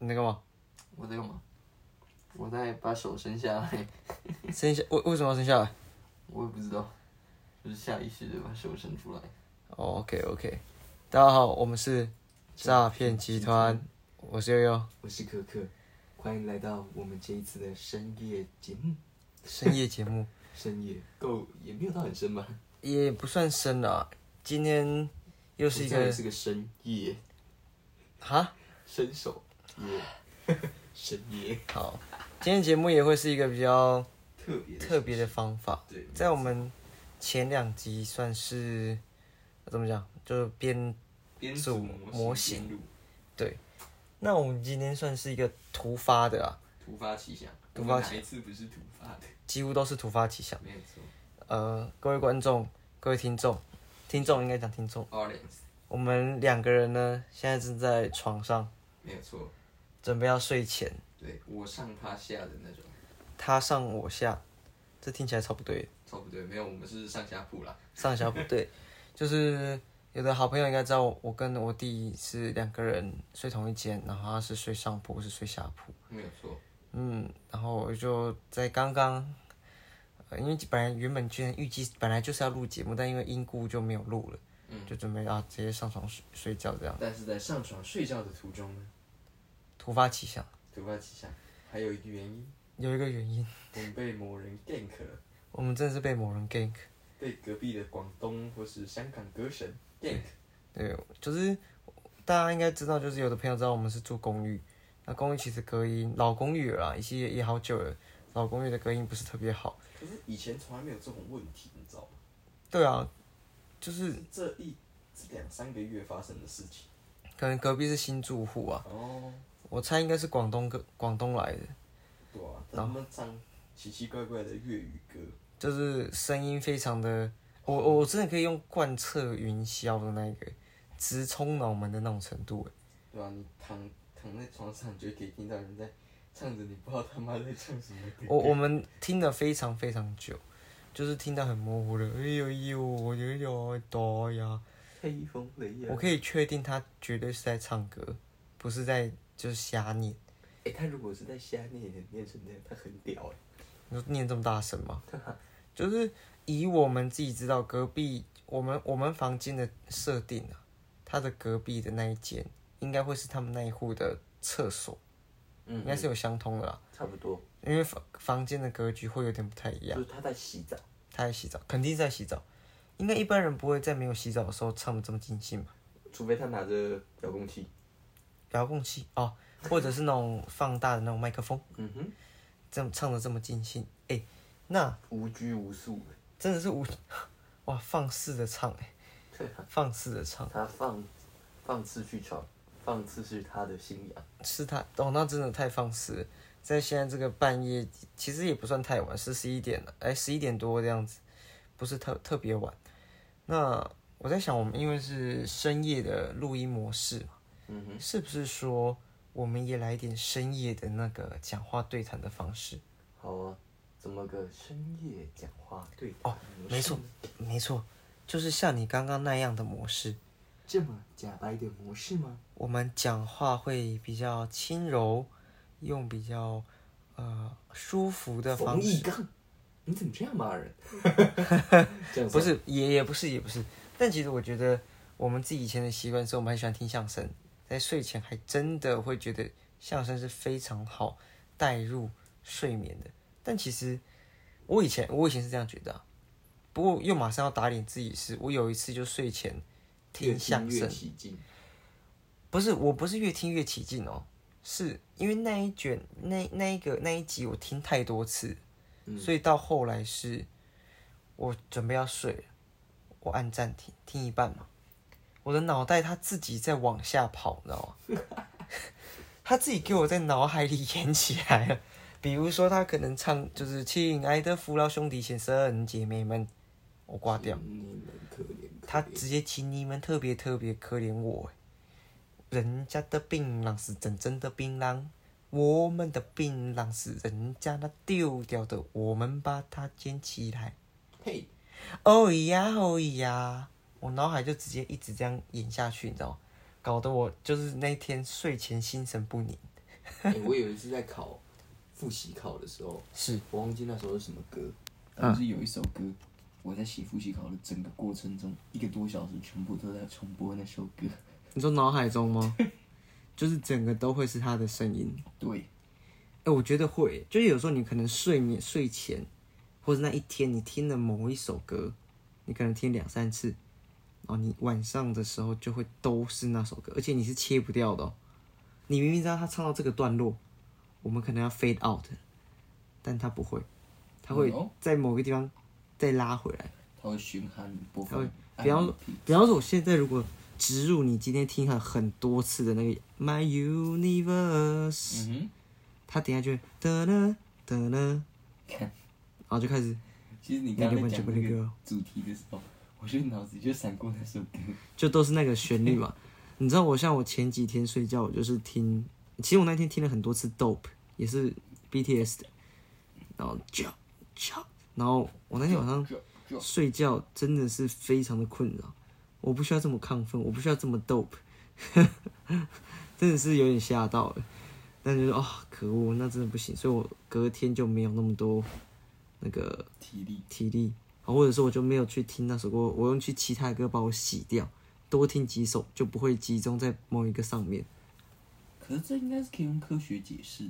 你在干嘛？我在干嘛？我在把手伸下来，伸下为为什么要伸下来？我也不知道，就是下意识的把手伸出来。哦，OK OK，大家好，我们是诈骗集团，我是悠悠。我是可可，欢迎来到我们这一次的深夜节目。深夜节目 深夜够也没有到很深吧？也不算深啦，今天又是一个我这里是个深夜，哈，伸手夜，深夜。好，今天节目也会是一个比较特别特别的方法，对，在我们前两集算是怎么讲，就是编编组组模型对。那我们今天算是一个突发的啊，突发奇想，次不是突发的？几乎都是突发奇想。没有错。呃，各位观众、各位听众，听众应该讲听众，，audience。我们两个人呢，现在正在床上。没有错，准备要睡前，对我上他下的那种，他上我下，这听起来超不对的，差不多没有，我们是上下铺啦。上下铺对，就是有的好朋友应该知道我，我跟我弟是两个人睡同一间，然后他是睡上铺，我是睡下铺，没有错，嗯，然后我就在刚刚，呃，因为本来原本居然预计本来就是要录节目，但因为因故就没有录了，嗯，就准备啊直接上床睡睡觉这样，但是在上床睡觉的途中呢，突发奇想，突发奇想，还有一个原因，有一个原因，我们被某人 gank 了，我们真的是被某人 gank，被隔壁的广东或是香港歌神 gank。对，就是大家应该知道，就是有的朋友知道我们是住公寓，那公寓其实隔音老公寓了啦，已经也也好久了，老公寓的隔音不是特别好。可是以前从来没有这种问题，你知道吗？对啊，就是是这一这两三个月发生的事情。可能隔壁是新住户啊，哦，我猜应该是广东歌广东来的，对啊，他们唱奇奇怪怪的粤语歌，就是声音非常的，我我我真的可以用贯彻云霄的那个直冲脑门的那种程度哎，对啊，你躺躺在床上，你就可以听到人在唱着你不知道他妈在唱什么歌。我我们听了非常非常久，就是听到很模糊的，哎呦呦，我有有多呀。黑风雷呀我！可以确定他绝对是在唱歌，不是在就是瞎念。哎、他如果是在瞎念念成那样，他很屌哎。你说念这么大声吗？就是以我们自己知道隔壁我们我们房间的设定啊，他的隔壁的那一间应该会是他们那一户的厕所，嗯应该是有相通的啦。差不多，因为房房间的格局会有点不太一样。就是他在洗澡。他在洗澡，肯定在洗澡。应该一般人不会在没有洗澡的时候唱的这么尽兴吧？除非他拿着遥控器。遥控器哦，或者是那种放大的那种麦克风。嗯哼，这样唱的这么尽兴，哎、那无拘无束。真的是无 哇放肆的唱哎、对啊，放肆的唱，他放放肆去闯，放肆是他的信仰。是他哦，那真的太放肆了，在现在这个半夜，其实也不算太晚，是十一点了，哎、十一点多这样子，不是特特别晚。那我在想，我们因为是深夜的录音模式嘛，嗯哼，是不是说我们也来一点深夜的那个讲话对谈的方式？好啊，怎么个深夜讲话对哦没错，没错，就是像你刚刚那样的模式。这么假白的模式吗？我们讲话会比较轻柔，用比较呃舒服的方式，冯你怎么这样骂人？这样不是也也不是也不是，但其实我觉得我们自己以前的习惯是我们很喜欢听相声，在睡前还真的会觉得相声是非常好带入睡眠的。但其实我以前我以前是这样觉得、啊，不过又马上要打脸自己是，我有一次就睡前听相声。不是，我不是越听越起劲哦，是因为那一卷那那一个那一集我听太多次，嗯所以到后来是，我准备要睡了，我按暂停，听一半嘛，我的脑袋它自己在往下跑，你知道吗？他自己给我在脑海里演起来了，比如说他可能唱就是“亲爱的父老兄弟先生姐妹们”，我挂掉。他直接请你们特别特别可怜我，人家的槟榔是真正的槟榔，我们的槟榔是人家那丢掉的，我们把它捡起来。嘿，哦呀哦呀，我脑海就直接一直这样演下去，你知道吗？搞得我就是那天睡前心神不宁。哎、我有一次在考复习考的时候，是我忘记那时候是什么歌，嗯但是有一首歌，我在写复习考的整个过程中，一个多小时全部都在重播那首歌。你说脑海中吗？就是整个都会是他的声音。对，哎、我觉得会，就是有时候你可能睡眠睡前，或者那一天你听了某一首歌，你可能听两三次，然后你晚上的时候就会都是那首歌，而且你是切不掉的、哦。你明明知道他唱到这个段落，我们可能要 fade out，但他不会，他会哦在某个地方再拉回来。他会循环播放。比方说，比方说，我现在如果植入你今天听了很多次的那个 My Universe，、嗯他等下就会哒啦哒啦，看然后就开始，其实你刚刚讲那那个个主题的时候，我就脑子就闪过那首歌。就都是那个旋律嘛。你知道我像我前几天睡觉，我就是听，其实我那天听了很多次 Dope，也是 BTS 的，然后叫叫，然后我那天晚上睡觉真的是非常的困扰，我不需要这么亢奋，我不需要这么 dope，真的是有点吓到了。但就是哦，可恶，那真的不行，所以我隔天就没有那么多那个体力。体力，啊或者说我就没有去听那首歌，我用去其他的歌把我洗掉，多听几首就不会集中在某一个上面，可是这应该是可以用科学解释。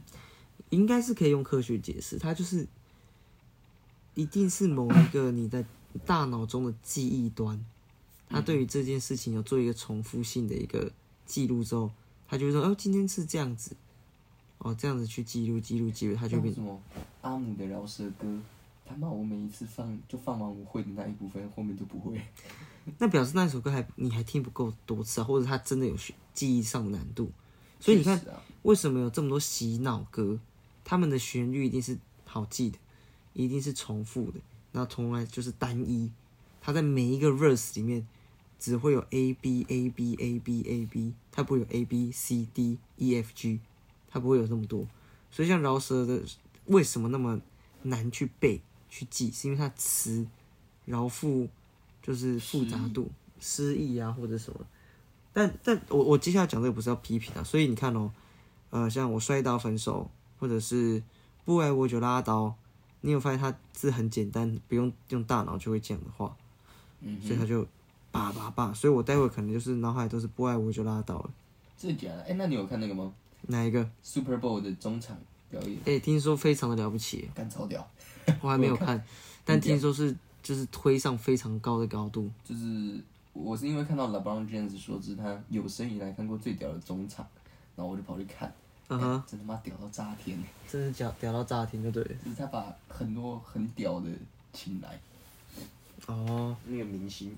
应该是可以用科学解释，它就是一定是某一个你的大脑中的记忆端，它对于这件事情有做一个重复性的一个记录之后，它就会说，哦，今天是这样子，哦，这样子去记录记录记录，它就变像什么阿姆的饶舌歌，他妈我每一次放就放完我会的那一部分，后面就不会。那表示那首歌还你还听不够多次啊，或者他真的有学记忆上的难度。所以你看为什么有这么多洗脑歌？他们的旋律一定是好记的，一定是重复的，然后从来就是单一。它在每一个 verse 里面只会有 A B A B A B A B，它不会有 A B C D E F G，它不会有这么多。所以像饶舌的为什么那么难去背去记？是因为它词饶富就是复杂度、诗意啊或者什么。但但我我接下来讲这个不是要批评啊，所以你看哦，呃，像我摔倒分手，或者是不爱我就拉倒，你有发现它字很简单，不用用大脑就会讲的话，嗯所以他就叭叭叭，所以我待会可能就是脑海都是不爱我就拉倒了。真的假的？哎、那你有看那个吗哪一个？？Super Bowl 的中场表演，哎、听说非常的了不起，干超屌。我还没有看，但听说是就是推上非常高的高度。就是我是因为看到 LeBron James 说这是他有生以来看过最屌的中场，然后我就跑去看，嗯哼，真他妈屌到炸天！真是屌屌到炸天，就对了。就是他把很多很屌的请来，哦，那个明星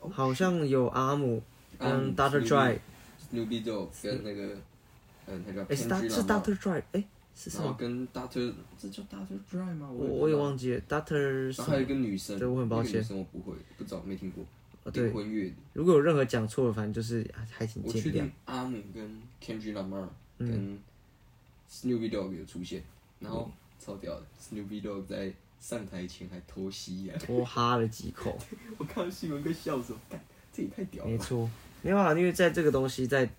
哦好像有阿姆跟嗯 Doctor Dre，Snoopy Dogg 跟那个嗯，他叫哎、是 Doctor Dre，哎、是什么？然后跟 Doctor 这叫 Doctor Dre 吗？我我也忘记了，Doctor 然后还有一个女生，对我很抱歉。那个女生我不会，不知道没听过。哦对。灵魂乐的，如果有任何讲错了，反正就是啊还请见谅我确定。阿姆跟 Kendrick Lamar 嗯。跟 Snoopy Dogg 有出现，然后超屌的，Snoopy Dogg 在上台前还偷吸呀，多哈了几口，我看到新闻跟笑死我，干这也太屌了吧。没错，没有啊，因为在这个东西在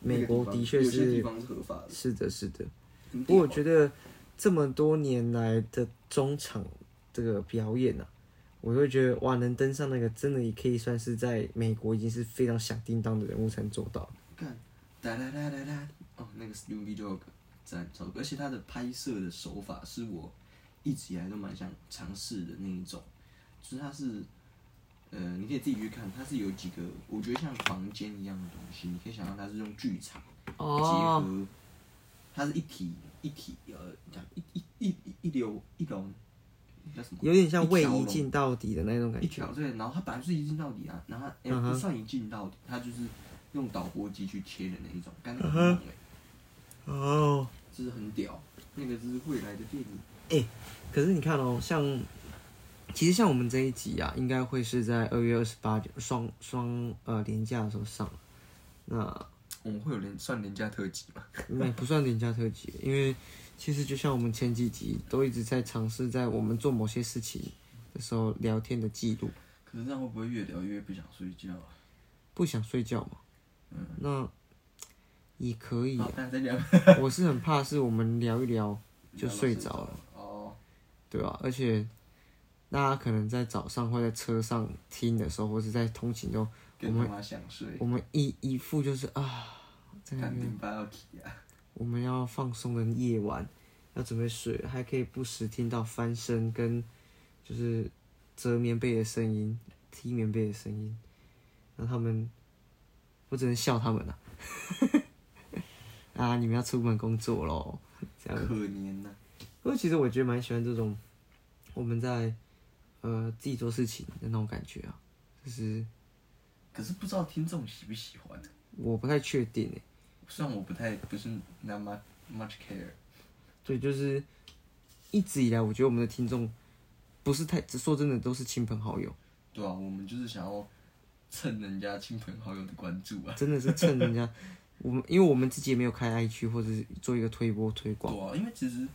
美国的确有些地是方是合法的，是的，是的。很不过我屌觉得这么多年来的中场这个表演啊，我会觉得哇，能登上那个真的也可以算是在美国已经是非常响叮当的人物才能做到。看哒哒哒哒哒，哦，那个 Snoopy Dogg 赞超，而且他的拍摄的手法是我一直以来都蛮想尝试的那一种，就是它是，呃，你可以自己去看，它是有几个我觉得像房间一样的东西，你可以想象它是用剧场结哦，合，它是一体一体呃，讲一一一一一流一龙叫什么？有点像位移一进到底的那种感觉。一条对，然后它本来就是一镜到底啊，然后它、欸嗯哼不算一镜到底，它就是用导播机去切的那一种，干得嗯很猛哎、哦，这是很屌，那个是未来的电影。哎可是你看哦，像其实像我们这一集啊，应该会是在二月二十八双双呃年假的时候上。那我们会有连算廉价特辑吗？那不算廉价特辑，因为其实就像我们前几集都一直在尝试在我们做某些事情的时候聊天的记录，可是这样会不会越聊越不想睡觉啊？不想睡觉嘛。嗯，那也可以。啊。我是很怕是我们聊一聊就睡着了，哦，对吧、而且大家可能在早上或在车上听的时候，或是在通勤中，我们想睡，我们一一副就是啊，在那看边顶巴要。我们要放松的夜晚，要准备睡，还可以不时听到翻身跟就是折棉被的声音、踢棉被的声音，那他们，我只能笑他们了、啊。你们要出门工作喽，这样。可怜呐、不过其实我觉得蛮喜欢这种我们在呃自己做事情的那种感觉啊，就是可是不知道听众喜不喜欢。我不太确定诶，虽然我不太不是 not much much care，对，就是一直以来我觉得我们的听众不是太说真的都是亲朋好友，对啊，我们就是想要蹭人家亲朋好友的关注啊。真的是蹭人家我们，因为我们自己也没有开 IG 或者是做一个推播推广，对啊，因为其实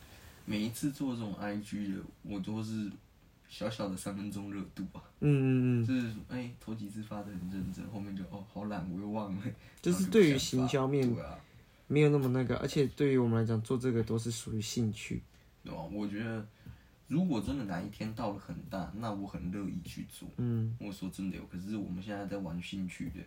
每一次做这种 IG 的，我都是小小的三分钟热度吧。嗯嗯嗯，就是哎、头几次发的很认真，后面就哦好懒，我又忘了。就是对于行销面对啊，没有那么那个，而且对于我们来讲做这个都是属于兴趣，对吧？我觉得如果真的哪一天到了很大，那我很乐意去做。嗯，我说真的有，可是我们现在在玩兴趣的，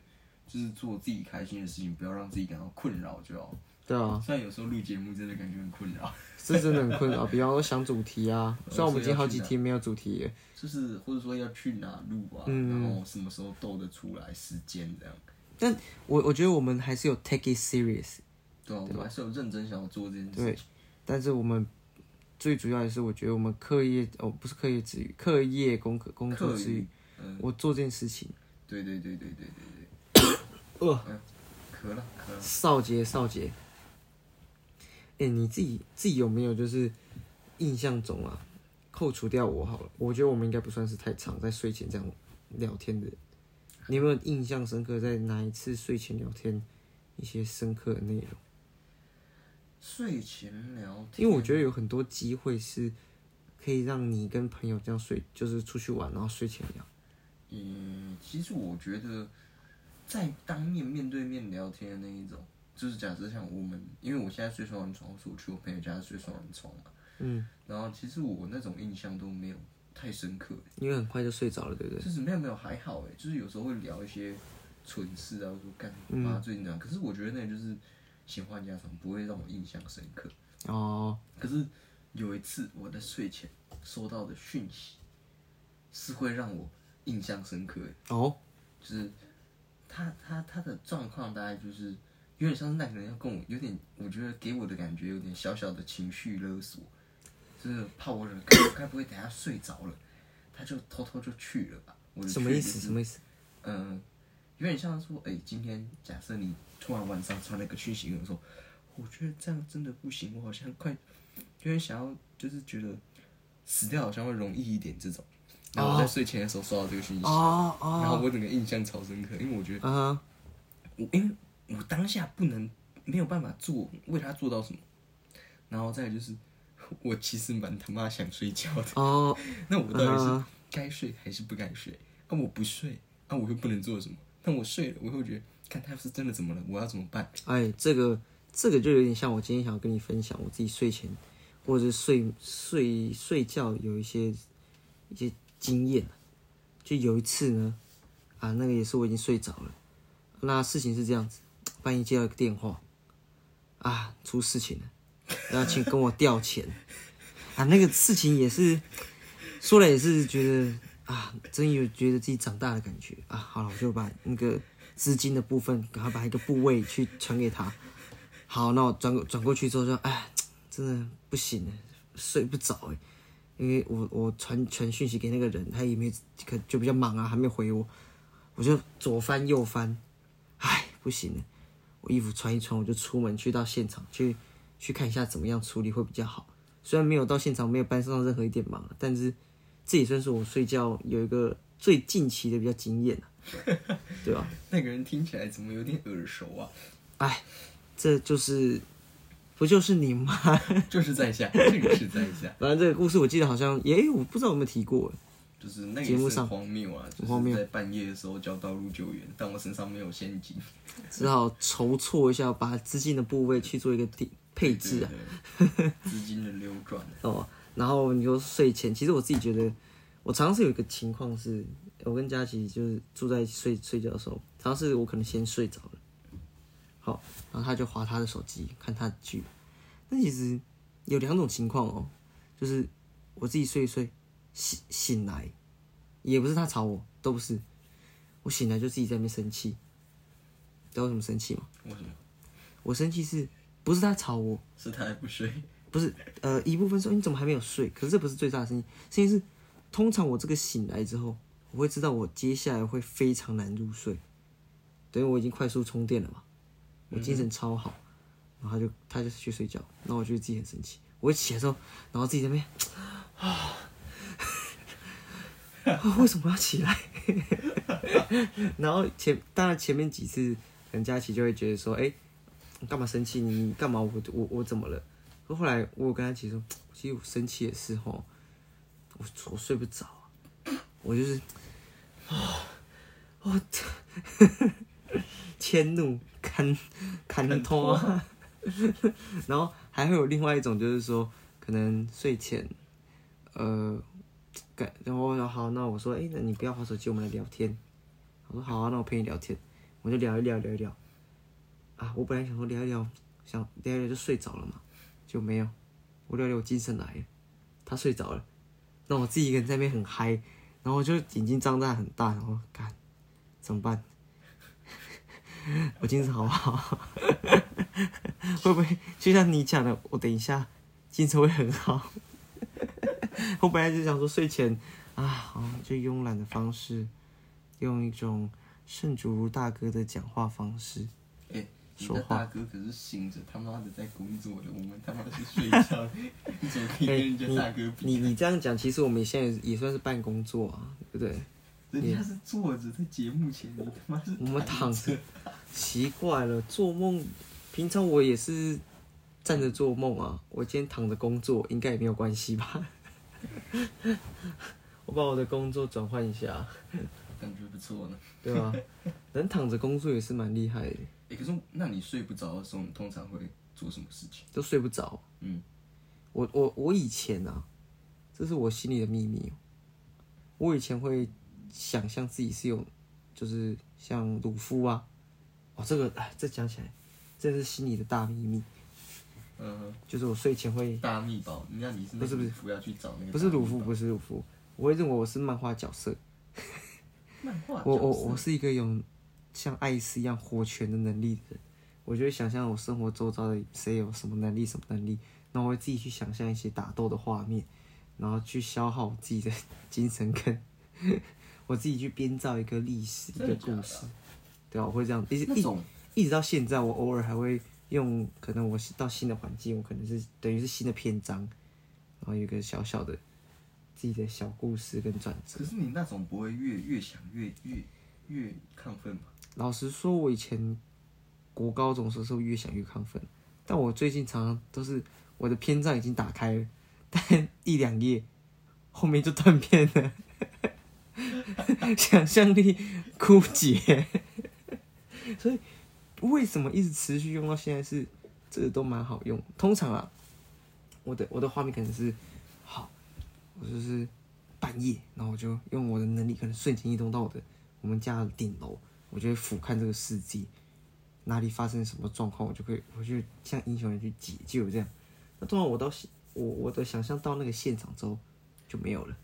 就是做自己开心的事情，不要让自己感到困扰就好。对啊，虽然有时候录节目真的感觉很困扰，是真的很困扰。比方说想主题啊，呃 虽然我们已经好几天没有主题了，就是或者说要去哪录啊，嗯然后什么时候斗得出来时间这样。但我我觉得我们还是有 take it serious，对啊，我们还是有认真想要做这件事对情。但是我们最主要的是，我觉得我们课业哦不是课业之余，课业功课工作课之余我做这件事情，对对对对对对对。呃，嗯，渴了渴了。少杰少杰，哎、你自己自己有没有就是印象中啊，扣除掉我好了，我觉得我们应该不算是太常在睡前这样聊天的。你有没有印象深刻在哪一次睡前聊天一些深刻的内容？睡前聊天，因为我觉得有很多机会是可以让你跟朋友这样睡，就是出去玩，然后睡前聊。嗯，其实我觉得在当面面对面聊天的那一种，就是假设像我们，因为我现在睡双人床，所以我去我朋友家睡双人床嘛。嗯，然后其实我那种印象都没有太深刻，因为很快就睡着了，对不对？就是没有没有还好哎，就是有时候会聊一些蠢事啊，说干嗯妈最近这样，可是我觉得那就是闲话家常，不会让我印象深刻。哦，可是有一次我在睡前收到的讯息，是会让我印象深刻的。哦，就是他他他的状况大概就是有点像是那个人要跟我有点，我觉得给我的感觉有点小小的情绪勒索，就是怕我惹该 该不会等下睡着了，他就偷偷就去了吧？我的什么意思？什么意思？嗯，有点像说，哎、今天假设你突然晚上传了个讯息跟我说，我觉得这样真的不行，我好像快有点想要，就是觉得死掉好像会容易一点这种。然后我在睡前的时候收到这个讯息，哦然后哦，我整个印象超深刻，因为我觉得啊哈，我因为我当下不能没有办法做为他做到什么，然后再来就是我其实蛮他妈想睡觉的，哦，那我到底是啊该睡还是不该睡？啊，我不睡，啊，我又不能做什么？那我睡了，我又觉得，看他是真的怎么了，我要怎么办？哎，这个这个就有点像我今天想要跟你分享我自己睡前或者是睡睡睡觉有一些一些经验。就有一次呢，啊，那个也是我已经睡着了。那事情是这样子，半夜接到一个电话，啊，出事情了，要请跟我调钱。啊，那个事情也是说了也是觉得啊，真有觉得自己长大的感觉啊。好了，我就把那个资金的部分，赶快把一个部位去传给他。好，那我转转过去之后就，哎，真的不行了，睡不着哎，因为我我传传讯息给那个人，他也没可就比较忙啊，还没回我，我就左翻右翻，哎，不行了，我衣服穿一穿，我就出门去到现场去去看一下怎么样处理会比较好。虽然没有到现场，没有帮上任何一点忙，但是这也算是我睡觉有一个最近期的比较经验、啊、对吧？那个人听起来怎么有点耳熟啊？哎，这就是不就是你吗？就是在下，这个是在下。反正这个故事我记得好像耶，我不知道有没有提过。就是那个也是节目上很荒谬啊，就很荒谬。是在半夜的时候叫道路救援，但我身上没有现金，只好筹措一下，把资金的部位去做一个定配置啊。对，对对 资金的流转，哦，然后你说睡前，其实我自己觉得，我常常是有一个情况是，我跟佳琪就是住在睡睡觉的时候，常常是我可能先睡着了，好，然后他就划他的手机看他的剧，那其实有两种情况哦，就是我自己睡一睡醒醒来，也不是他吵我，都不是，我醒来就自己在那边生气，知道为什么生气吗？为什么？我生气是不是他吵我？是他还不睡，不是，呃，一部分说你怎么还没有睡？可是这不是最大的声音，声音是通常我这个醒来之后，我会知道我接下来会非常难入睡，等于我已经快速充电了嘛，我精神超好，然后他就他就去睡觉，然后我觉得自己很生气，我一起来之后，然后自己在那边啊，啊 为什么要起来？然后前当然前面几次，可能佳琪就会觉得说，哎、你干嘛生气？你干嘛？我我我怎么了？可后来我有跟他提说，其实我生气也是吼，我我睡不着啊，我就是 啊，我迁怒看看拖啊，然后还会有另外一种就是说，可能睡前，呃，改然后我说好，那我说，哎、那你不要划手机，我们来聊天。我说好啊，那我陪你聊天，我就聊一聊聊一聊。啊，我本来想说聊一聊，想聊一聊就睡着了嘛，就没有，我聊聊我精神来了，他睡着了，那我自己一个人在那边很嗨，然后我就眼睛张大很大，然后干怎么办？我精神好不好？会不会就像你讲的，我等一下精神会很好？我本来就想说睡前啊，好就慵懒的方式，用一种圣主如大哥的讲话方式。说话的大哥可是醒着他妈的在工作的，我们他妈的是睡觉，你怎么可以跟人家大哥比？哎你你这样讲，其实我们现在也算是半工作啊，对不对？人家是坐着在节目前，你他妈是我们躺着着，奇怪了，做梦，平常我也是站着做梦啊，我今天躺着工作，应该也没有关系吧？我把我的工作转换一下，感觉不错呢。对吧？能躺着工作也是蛮厉害的，哎、可是那你睡不着的时候，你通常会做什么事情？都睡不着。嗯，我我我以前啊，这是我心里的秘密哦。我以前会想象自己是有，就是像鲁夫啊，哦，这个哎，这讲起来，这是心里的大秘密。嗯哼，就是我睡前会，大密宝，那你是不是不是。服要去找那个不是鲁夫，不是鲁夫，我会认为我是漫画角色。漫画我我角色？我是一个有像艾斯一样火拳的能力的人，我就会想象我生活周遭的谁有什么能力什么能力，然后我会自己去想象一些打斗的画面，然后去消耗我自己的精神跟 我自己去编造一个历史一个故事，对啊，我会这样，一直一那种一直到现在，我偶尔还会用，可能我是到新的环境，我可能是等于是新的篇章，然后有一个小小的自己的小故事跟转折。可是你那种不会越越想越越越亢奋吗？老实说，我以前国高中的时候越想越亢奋，但我最近常常都是我的篇章已经打开了，但一两页后面就断片了，想象力枯竭。所以为什么一直持续用到现在是这个都蛮好用？通常啊，我的我的画面可能是好，我就是半夜，然后我就用我的能力，可能瞬间移动到我的我们家的顶楼，我就会俯瞰这个世界，哪里发生什么状况，我就可以我就像英雄人去解救这样。那通常我到现我我的想象到那个现场之后就没有了。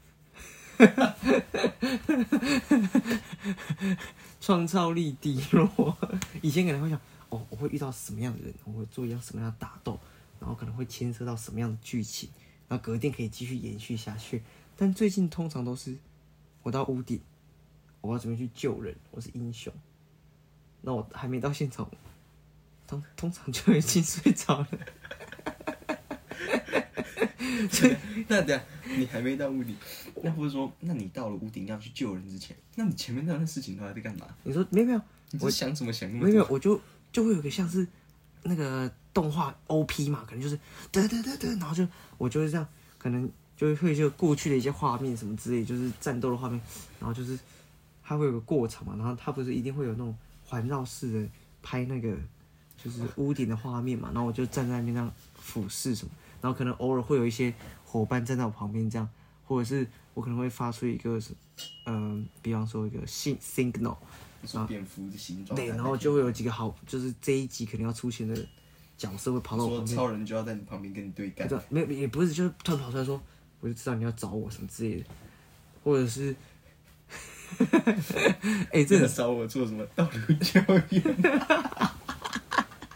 创造力低落。以前可能会想，哦，我会遇到什么样的人，我会做一样什么样的打斗，然后可能会牵涉到什么样的剧情，然后隔天可以继续延续下去。但最近通常都是我到屋顶，我要准备去救人，我是英雄。那我还没到现场，通通常就已经睡着了。那等下你还没到屋顶，那不是说，那你到了屋顶要去救人之前，那你前面那段事情都还在干嘛？你说没有没有我是想怎么想那么没有没有，我就就会有个像是那个动画 OP 嘛，可能就是哒哒哒哒，然后就我就是这样，可能就会就过去的一些画面什么之类，就是战斗的画面，然后就是它会有个过场嘛，然后它不是一定会有那种环绕式的拍那个就是屋顶的画面嘛，然后我就站在那边这样俯视什么，然后可能偶尔会有一些伙伴站在我旁边这样，或者是我可能会发出一个是，嗯、比方说一个信 signal，蝙蝠的形状，对，然后就会有几个好，就是这一集可能要出现的角色会跑到我旁边，超人就要在你旁边跟你对干。没有也不是，就是突然跑出来说，我就知道你要找我什么之类的，或者是，哎、这个真的找我做什么道路救援？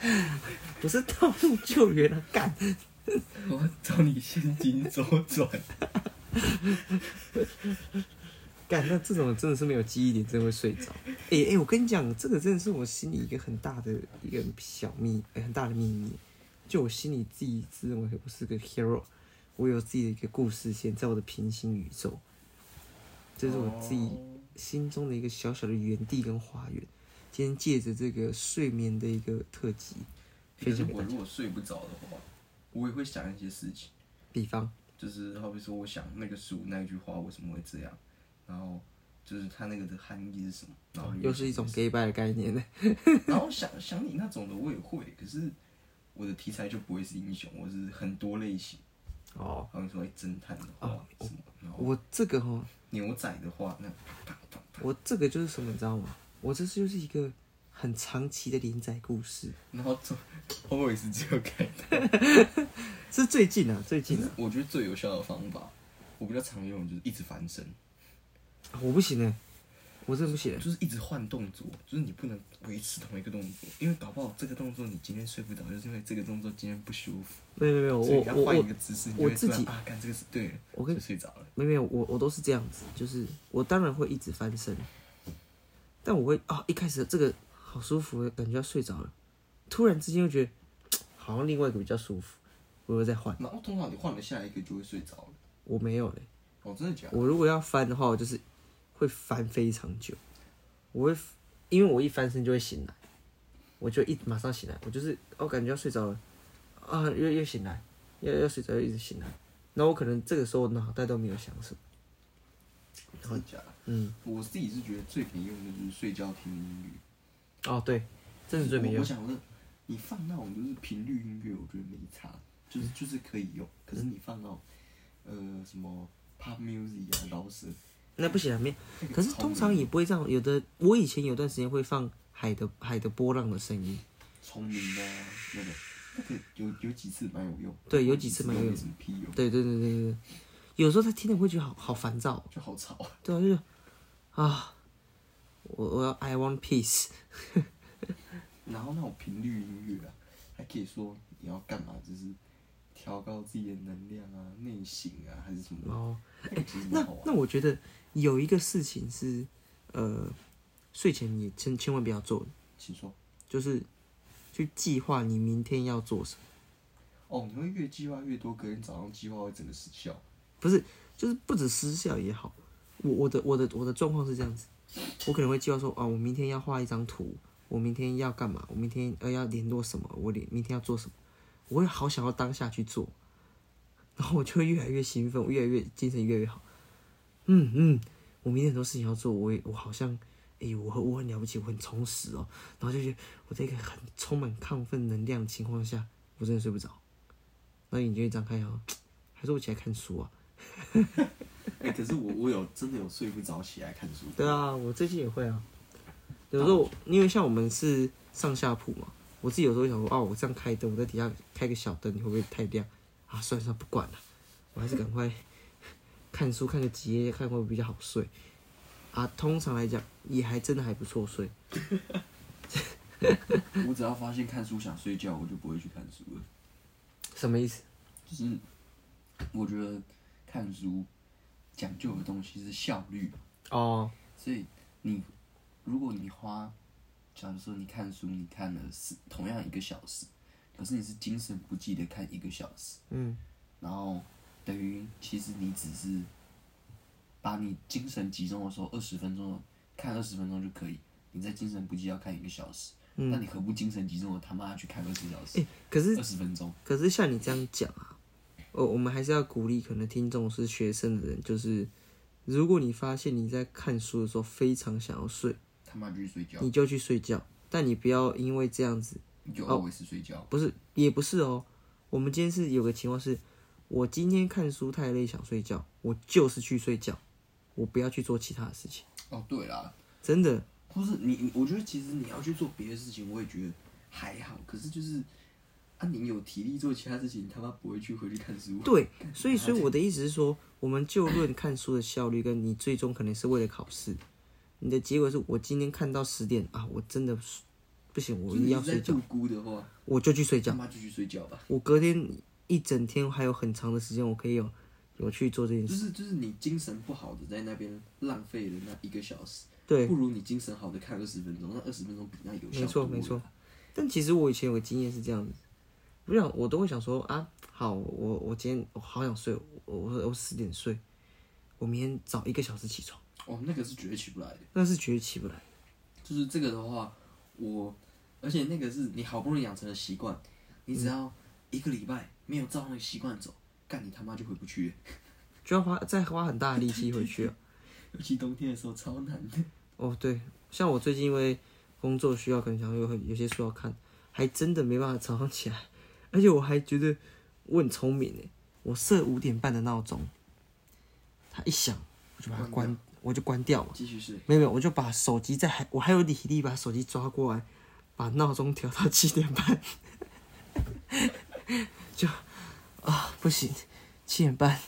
不是道路救援啊，干，我找你现金周转，干，那这种真的是没有记忆点，真的会睡着。哎、哎、我跟你讲，这个真的是我心里一个很大的一个小秘，哎很大的秘密。就我心里自己自认为我是个 hero，我有自己的一个故事线，在我的平行宇宙，这是我自己哦心中的一个小小的园地跟花园。今天借着这个睡眠的一个特辑，可是分享给大家。我如果睡不着的话，我也会想一些事情，比方，就是好比说，我想那个书那句话为什么会这样，然后就是它那个的含义是什么，然后又是一种 gay bye 的概念呢。然后想想你那种的我也会，可是我的题材就不会是英雄，我是很多类型，哦，好比说侦探的话什么，我这个哈，牛仔的话那我这个就是什么，你知道吗？我这就是一个很长期的连载故事，然后做 always 只有开头。是最近啊，最近啊，我觉得最有效的方法，我比较常用的就是一直翻身，我不行哎，我真的不行欸。就是一直换动作，就是你不能维持同一个动作，因为搞不好这个动作你今天睡不着，就是因为这个动作今天不舒服，没有没有，所以要换一我我我个姿势，我自己啊，干这个是对的，我跟就睡着了。没有没有，我我都是这样子，就是我当然会一直翻身，但我会啊，一开始这个好舒服，感觉要睡着了，突然之间又觉得好像另外一个比较舒服，我又再换，然后通常你换了下一个就会睡着了。我没有嘞，哦，真的假的？我如果要翻的话，我就是会翻非常久，我会因为我一翻身就会醒来，我就一马上醒来，我就是哦感觉要睡着了，啊又又醒来，要要睡着又一直醒来，那我可能这个时候脑袋都没有想什么，真的假的？嗯，我自己是觉得最没用的就是睡觉听音乐。哦对，这是最没用，我我想说，你放那种就是频率音乐，我觉得没差，就是就是可以用。可是你放那种呃什么 pop music 啊、饶舌，那不行啊，没，那个可是超通常没也不会这样，有的我以前有段时间会放海的海的波浪的声音，聪明的啊那个那个有有几次蛮有用，对有几次蛮有用没什么屁用，对对对对对，有时候他听了会觉得好好烦躁，就好吵。对啊，就是啊，我我要 I want peace，然后那种频率音乐啊，还可以说你要干嘛，就是调高自己的能量啊、内省啊，还是什么的。哦，那个其实那。那我觉得有一个事情是，呃，睡前你千千万不要做的，请说。就是去计划你明天要做什么，哦，你会越计划越多，隔天早上计划会整个失效。不是，就是不止失效也好，我我的我的我的状况是这样子，我可能会计划说，啊，我明天要画一张图，我明天要干嘛，我明天呃要联络什么，我联明天要做什么，我会好想要当下去做，然后我就会越来越兴奋，我越来越精神越来越好，嗯嗯，我明天很多事情要做，我也我好像，诶、我我很了不起，我很充实哦，然后就觉得我在一个很充满亢奋能量的情况下，我真的睡不着，那眼睛一张开哦，还是我起来看书啊。哎、可是我我有真的有睡不着起来看书。对啊，我最近也会啊。有时候因为像我们是上下铺嘛，我自己有时候会想说，哦，我这样开灯，我在底下开个小灯，会不会太亮啊？算了算了，不管了，我还是赶快看书看个几页，看会不会比较好睡啊。通常来讲，也还真的还不错睡。我只要发现看书想睡觉，我就不会去看书了。什么意思？就是我觉得看书讲究的东西是效率，哦，所以你如果你花，假如说你看书，你看了是同样一个小时，可是你是精神不济的看一个小时，嗯，然后等于其实你只是把你精神集中的时候二十分钟看二十分钟就可以，你在精神不济要看一个小时，那你何不精神集中的他妈去看二十小时哎、可是二十分钟？可是像你这样讲啊，呃，我们还是要鼓励可能听众是学生的人，就是如果你发现你在看书的时候非常想要睡，他妈就去睡觉，你就去睡觉，但你不要因为这样子，你就 always 睡觉。不是也不是哦。我们今天是有个情况是，我今天看书太累想睡觉，我就是去睡觉，我不要去做其他的事情，哦，对啦，真的。不是你，你我觉得其实你要去做别的事情，我也觉得还好。可是就是啊，你有体力做其他事情，你他妈不会去回去看书。对，所以所以我的意思是说，我们就论看书的效率，跟你最终可能是为了考试，你的结果是我今天看到十点啊，我真的不行，我一定要睡觉。估的话，我就去睡觉。他妈就去睡觉吧。我隔天一整天还有很长的时间，我可以有有去做这件事。就是就是你精神不好的在那边浪费了那一个小时。对，不如你精神好的看二十分钟，那二十分钟比那有效。没错没错，但其实我以前有个经验是这样子，不想我都会想说啊，好，我我今天我好想睡，我我我十点睡，我明天早一个小时起床。哦，那个是绝对起不来的，那是绝对起不来。就是这个的话，我而且那个是你好不容易养成的习惯，你只要一个礼拜没有照那个习惯走，干你他妈就回不去，就要花再花很大的力气回去。尤其冬天的时候超难的。哦，对，像我最近因为工作需要，可能想有很有些书要看，还真的没办法早上起来，而且我还觉得我很聪明诶，我设五点半的闹钟，它一响我就把它关，我就关掉嘛，继续睡。没有没有，我就把手机在还我还有体力把手机抓过来，把闹钟调到七点半，就啊不行，七点半。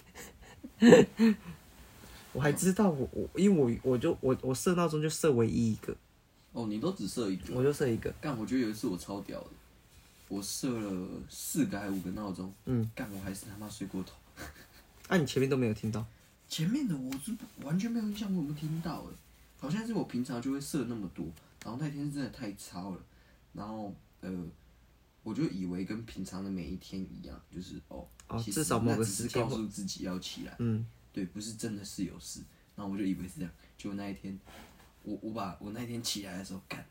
我还知道我我，因为我我就我我设闹钟就设唯一一个。哦，你都只设一个。我就设一个。但，我觉得有一次我超屌的，我设了四个还五个闹钟。嗯。干，我还是他妈睡过头。啊，你前面都没有听到？前面的我是完全没有印象，我有没有听到？哎，好像是我平常就会设那么多，然后那天真的太超了，然后呃，我就以为跟平常的每一天一样，就是哦，哦，至少某个时告诉自己要起来。嗯。对，不是真的是有事，然后我就以为是这样。结果那一天，我我把我那一天起来的时候，干，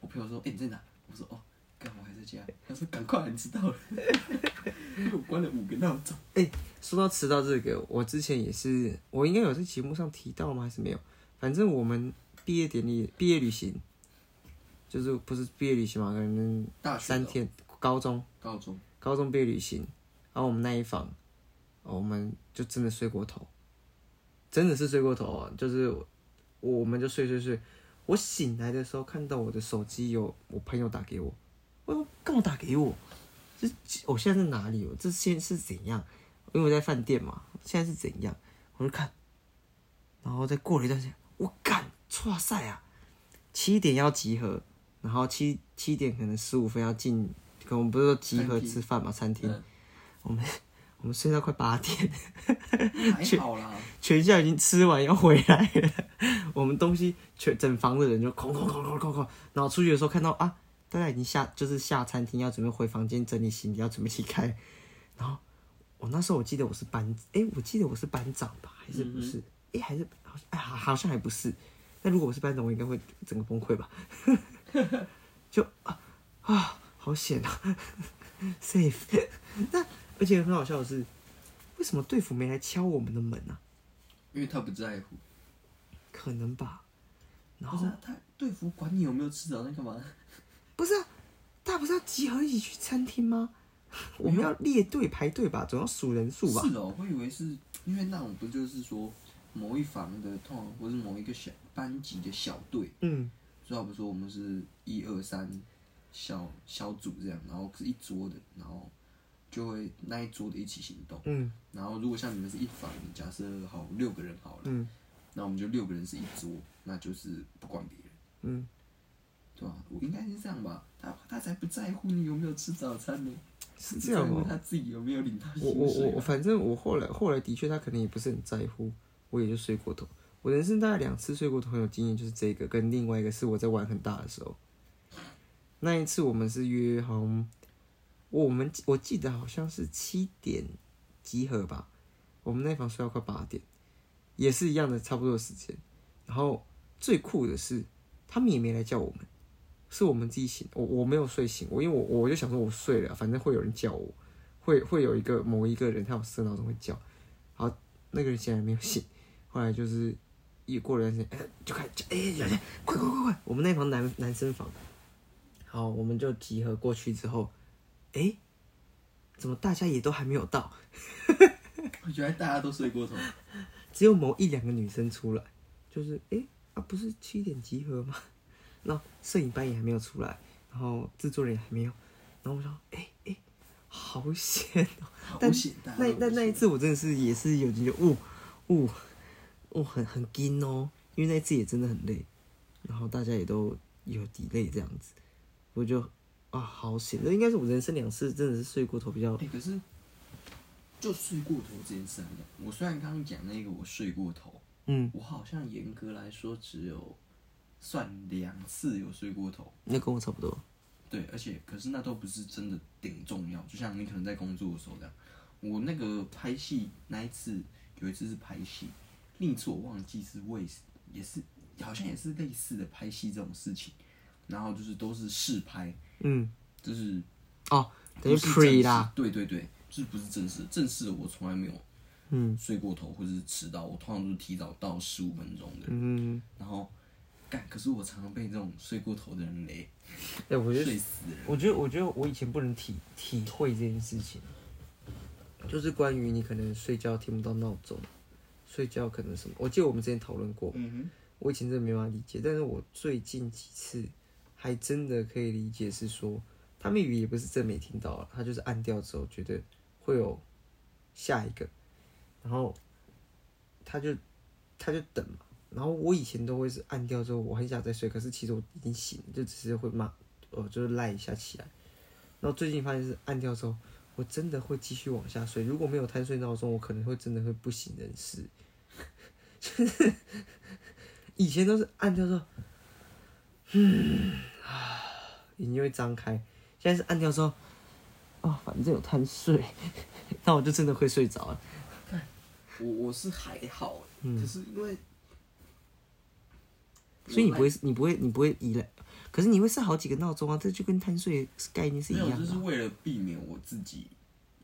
我朋友说：“哎，你在哪？”我说：“哦，干，我还在家。”他说：“赶快，你迟到了。”我关了五个闹钟。哎，说到迟到这个，我之前也是，我应该有在节目上提到吗？还是没有？反正我们毕业典礼、毕业旅行，就是不是毕业旅行嘛？可能三天，高中，高中，高中毕业旅行，然后我们那一房。我们就真的睡过头，真的是睡过头啊！就是我们就睡睡睡，我醒来的时候看到我的手机有我朋友打给我，我说干嘛打给我？这我现在在哪里？这现在是怎样？因为我在饭店嘛，现在是怎样？我就看，然后再过了一段时间，我干，哇塞啊！七点要集合，然后七七点可能十五分要进，可能不是说集合吃饭嘛？餐厅，我们。我们睡到快八点，还好啦。全校已经吃完要回来了，我们东西全整房的人就哐哐哐哐哐哐。然后出去的时候看到啊，大家已经下就是下餐厅要准备回房间整理行李要准备离开。然后我那时候我记得我是班，哎，我记得我是班长吧，还是不是？哎，还是好像哎好好像还不是。那如果我是班长，我应该会整个崩溃吧？就啊啊，好险啊，safe 那。而且很好笑的是，为什么队服没来敲我们的门呢？因为他不在乎，可能吧。然后他队服管你有没有吃早餐干嘛？不是啊，大家不是要集合一起去餐厅吗？我们 要列队排队吧，总要数人数吧。是哦，我以为是因为那种不就是说某一房的通，或是某一个小班级的小队，嗯，最好不说我们是一二三小小组这样，然后是一桌的，然后。就会那一桌的一起行动，嗯，然后如果像你们是一房，假设好六个人好了，嗯，那我们就六个人是一桌，那就是不管别人，嗯，对吧？我应该是这样吧，他他才不在乎你有没有吃早餐呢，是这样吗？他自己有没有领到我我我反正我后来后来的确他可能也不是很在乎，我也就睡过头。我人生大概两次睡过头很有经验，就是这个跟另外一个是我在玩很大的时候，那一次我们是约好。我们我记得好像是七点集合吧，我们那房睡到快八点，也是一样的差不多的时间。然后最酷的是，他们也没来叫我们，是我们自己醒。我我没有睡醒，我因为我我就想说我睡了，反正会有人叫我，会会有一个某一个人他有设闹钟会叫，然后那个人显然没有醒，后来就是一过了一段时间，哎、就开始叫，哎、小姐，快快快快！我们那房男男生房，好，我们就集合过去之后，哎、怎么大家也都还没有到？原来大家都睡过头。只有某一两个女生出来，就是哎、诶啊，不是七点集合吗？然后摄影班也还没有出来，然后制作人也还没有，然后我说哎哎、好险哦、好险，那那那一次我真的是也是有点就呜呜呜很很惊哦，因为那一次也真的很累，然后大家也都有 delay 这样子，我就啊好险，那应该是我人生两次真的是睡过头比较哎、可是就睡过头这件事来讲，我虽然刚刚讲那个我睡过头，嗯，我好像严格来说只有算两次有睡过头。那跟我差不多，对，而且可是那都不是真的顶重要，就像你可能在工作的时候这样。我那个拍戏那一次，有一次是拍戏，另一次我忘记是为也是好像也是类似的拍戏这种事情，然后就是都是试拍，嗯。就是哦，等于 pre 啦，，对对对，就是不是正式，正式的我从来没有嗯。睡过头或者是迟到，我通常都是提早到十五分钟的，嗯，然后干，可是我常常被这种睡过头的人雷，哎、我觉得 睡死人。我觉得，我觉得我以前不能体体会这件事情，就是关于你可能睡觉听不到闹钟，睡觉可能什么，我记得我们之前讨论过，嗯哼，我以前真的没办法理解，但是我最近几次还真的可以理解，是说他们也不是真没听到了，他就是按掉之后觉得会有下一个，然后他就他就等嘛，然后我以前都会是按掉之后我很想再睡，可是其实我已经醒了，就只是会骂，呃，就是赖一下起来，然后最近发现是按掉之后。我真的会继续往下睡，如果没有贪睡闹钟，我可能会真的会不省人事。就 是以前都是按掉之后，嗯啊，眼睛会张开，现在是按掉之后，哦，反正有贪睡，那我就真的会睡着了。我我是还好，嗯可是因为，所以你不会，你不会，你不会依赖，可是你会设好几个闹钟啊，这就跟贪睡的概念是一没有，样的啊。就是为了避免我自己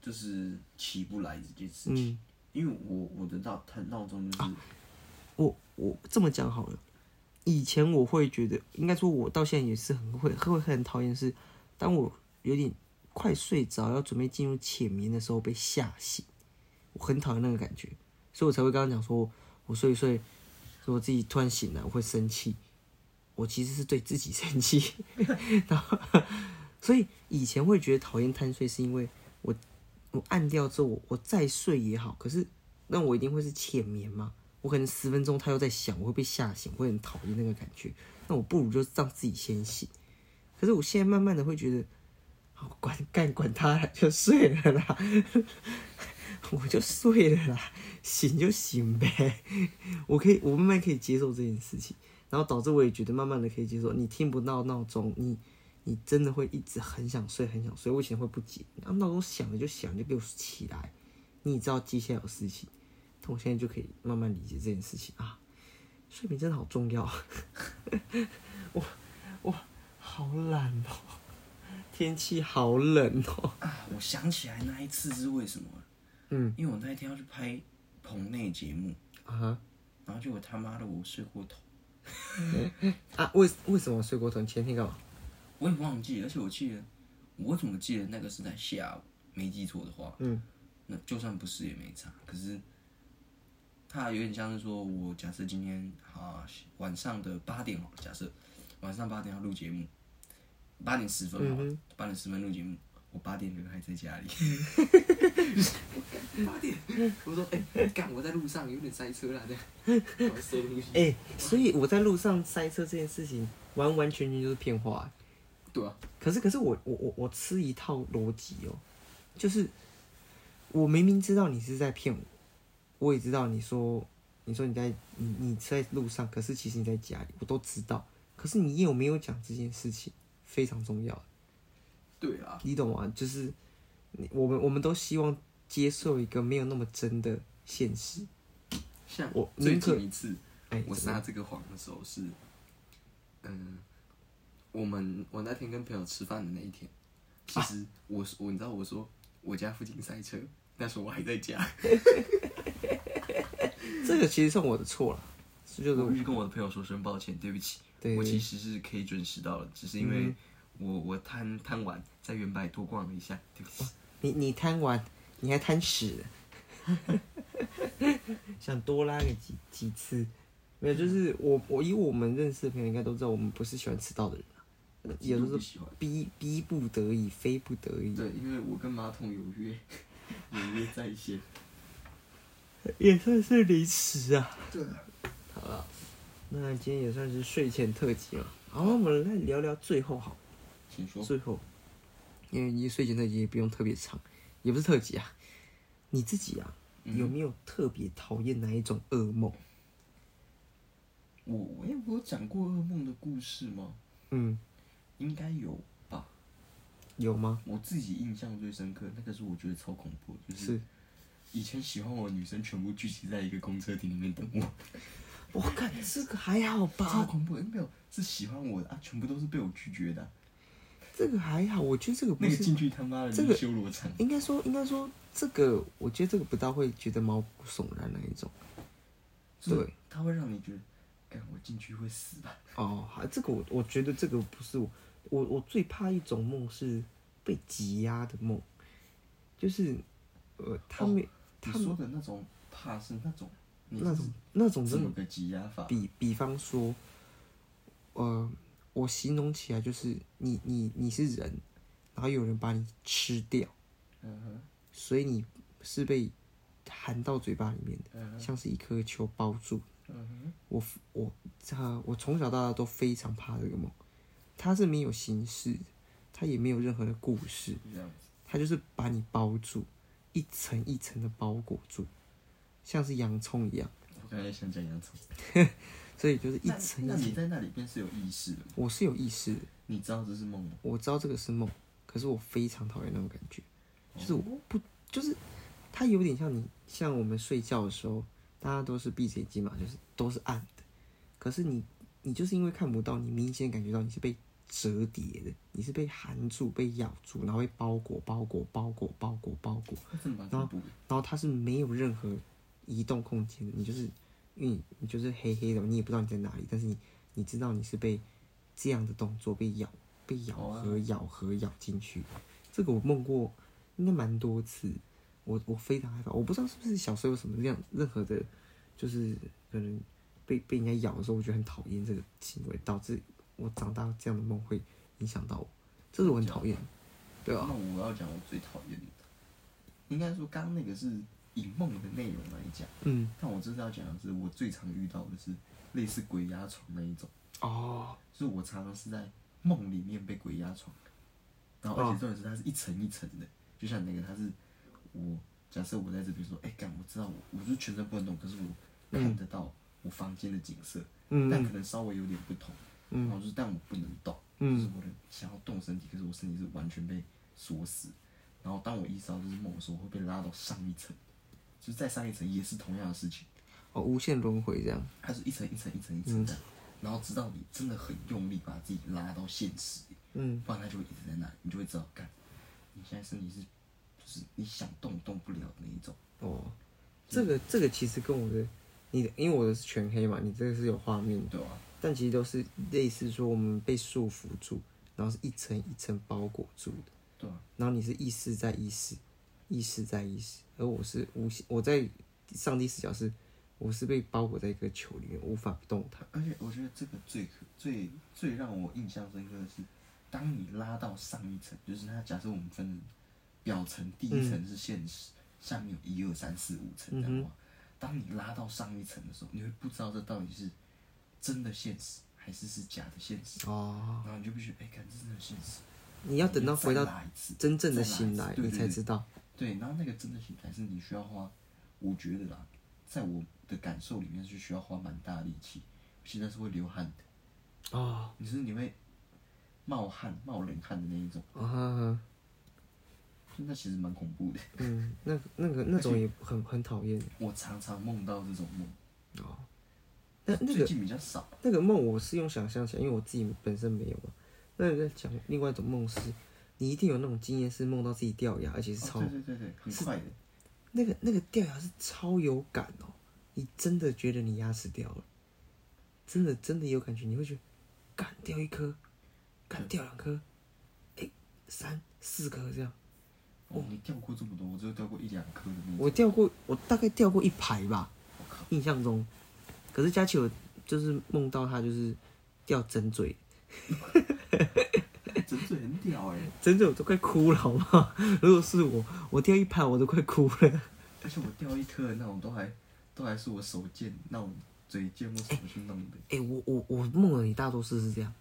就是起不来这件事情，嗯，因为我我的闹闹闹钟就是，我我这么讲好了，以前我会觉得，应该说，我到现在也是很会会很讨厌，是当我有点快睡着，要准备进入浅眠的时候被吓醒，我很讨厌那个感觉，所以我才会刚刚讲说，我睡一睡，说我自己突然醒来，我会生气，我其实是对自己生气，然后，所以以前会觉得讨厌贪睡，是因为我我按掉之后，我我再睡也好，可是那我一定会是浅眠嘛。我可能十分钟他又在响，我会被吓醒，我会很讨厌那个感觉。那我不如就让自己先醒。可是我现在慢慢的会觉得，好管干管他，就睡了啦，我就睡了啦，醒就醒呗。我可以，我慢慢可以接受这件事情，然后导致我也觉得慢慢的可以接受。你听不到闹钟，你你真的会一直很想睡，很想睡。我以前会不解，啊闹钟响了就响，就给我起来。你知道接下有事情。但我现在就可以慢慢理解这件事情啊，睡眠真的好重要。我我好懒哦，天气好冷哦。啊，我想起来那一次是为什么？嗯因为我那一天要去拍棚内节目，啊然后结果他妈的我睡过头，啊！为为什么睡过头？你前天干嘛？我也忘记，而且我记得，我怎么记得那个是在下午，没记错的话，嗯，那就算不是也没差。可是，他有点像是说，我假设今天啊晚上的八点假设晚上八点要录节目，八点十分好了，八、点十分录节目，我八点人还在家里。八点，我说哎，干、我在路上有点塞车啦，这样，我要收东西。哎、所以我在路上塞车这件事情，完完全全就是骗话。对啊，可是可是我我我我吃一套逻辑哦，就是我明明知道你是在骗我，我也知道你说你说你在你你在路上，可是其实你在家里，我都知道。可是你有没有讲这件事情非常重要，对啊，你懂吗？就是你我们我们都希望接受一个没有那么真的现实。像我最近一次。哎、我撒这个谎的时候是，嗯，我们我那天跟朋友吃饭的那一天，其实我我你知道我说我家附近塞车，那时候我还在家。这个其实算我的错了，这就是我必须跟我的朋友说声抱歉，对不起。对我其实是可以准时到了，只是因为我我贪贪玩，在原百多逛了一下，对不起。你你贪玩，你还贪屎，想多拉个几几次，没有，就是我我以我们认识的朋友应该都知道，我们不是喜欢迟到的人啊，有的时候不喜欢。逼逼不得已，非不得已，对，因为我跟马桶有约，有约在先。也算是临时啊。对啊。好了，那今天也算是睡前特辑嘛，好，我们来聊聊最后好，请说。最后，因为你睡前特辑也不用特别长，也不是特辑啊，你自己啊，有没有特别讨厌哪一种噩梦？我我有讲过噩梦的故事吗？嗯，应该有吧。有吗？我自己印象最深刻，那个是我觉得超恐怖，就是是，以前喜欢我的女生全部聚集在一个公车亭里面等我，我感这个还好吧超吧，恐怖的。没有，是喜欢我的啊，全部都是被我拒绝的啊、这个还好，我觉得这个不是，那个进去他妈的这个修罗场，应该说应该说这个，我觉得这个不大会觉得毛骨悚然那一种。就是对，它会让你觉得，干我进去会死吧？哦，还这个我我觉得这个不是我，我我最怕一种梦是被挤压的梦，就是呃，他们、你他们说的那种怕是那种，你那种那种真的怎么个挤压法？比比方说，呃，我形容起来就是你你你是人，然后有人把你吃掉，嗯哼，所以你是被含到嘴巴里面的，嗯，像是一颗球包住。嗯哼，我我他我从小到大都非常怕这个梦，它是没有形式，它也没有任何的故事。它就是把你包住，一层一层的包裹住，像是洋葱一样，我刚才想讲洋葱，所以就是一层一层。那你在那里边是有意识的吗？我是有意识的，你知道这是梦吗？我知道这个是梦，可是我非常讨厌那种感觉，就是我不就是它有点像你像我们睡觉的时候，大家都是闭着眼睛嘛，就是都是暗的，可是你你就是因为看不到，你明显感觉到你是被折叠的，你是被含住、被咬住，然后被包裹、包裹、包裹、包裹、包裹，那真的蛮恐怖的。然后它是没有任何移动空间的，你就是因为你就是黑黑的，你也不知道你在哪里，但是你你知道你是被这样的动作被咬、被咬合、咬合、咬进去。这个我梦过，应该蛮多次，我我非常害怕，我不知道是不是小时候有什么样任何的，就是可能被被人家咬的时候，我觉得很讨厌这个行为，导致我长大这样的梦会影响到我，这是我很讨厌，对啊，那我要讲我最讨厌的，应该说刚那个是以梦的内容来讲，嗯，但我真的要讲的是，我最常遇到的是类似鬼压床那一种，哦，就是我常常是在梦里面被鬼压床，然后而且重点是它是一层一层的，就像那个它是我假设我在这边说，哎、干，我知道我我就是全身不能动，可是我看得到我房间的景色，嗯。但可能稍微有点不同，嗯。然后就是但我不能动，嗯。就是我的想要动身体，可是我身体是完全被锁死。然后当我意识到这是梦的时候，我会被拉到上一层，就是再上一层也是同样的事情，哦，无限轮回这样，它是一层一层一层一层这样，然后直到你真的很用力把自己拉到现实里，嗯，不然它就会一直在那里，你就会知道，干，你现在身体是就是你想动动不了的那一种。哦，这个这个其实跟我的你的，因为我的是全黑嘛，你这个是有画面的，对啊，但其实都是类似说我们被束缚住，然后是一层一层包裹住的，对啊，然后你是意识在意识，意识在意识，而我是无限，我在上帝视角是，我是被包裹在一个球里面，无法动弹。而且我觉得这个最可最最让我印象深刻的是，当你拉到上一层，就是它假设我们分表层第一层是现实，下面有一二三四五层的话，当你拉到上一层的时候，你会不知道这到底是真的现实还是是假的现实，哦，然后你就必须哎，看这真的现实，你要等到回到真正的醒来，你才知道。对，然后那个真的醒来是你需要花，我觉得啦，在我的感受里面是需要花蛮大力气，现在是会流汗的。哦，你是你会冒汗、冒冷汗的那一种，啊哈哈，就那其实蛮恐怖的。嗯，那那个那种也很很讨厌。我常常梦到这种梦，哦，那那最个近比较少。那个梦我是用想象起来，因为我自己本身没有嘛。那在讲另外一种梦是，你一定有那种经验是梦到自己掉牙，而且是超、哦对对对对，很快的。那个那个掉牙是超有感哦，你真的觉得你牙齿掉了，真的真的有感觉，你会觉得，干掉一颗，干掉两颗，哎、三四颗这样。哦，你掉过这么多，我只有掉过一两颗的。我掉过，我大概掉过一排吧，印象中。可是佳琪我就是梦到他就是掉整嘴，整嘴很屌哎！整嘴我都快哭了，好不好？如果是我，我掉一盘我都快哭了。而且我掉一颗的那种都还都还是我手贱那种嘴贱或什么去弄的。哎、我我我梦了，你大多数是这样，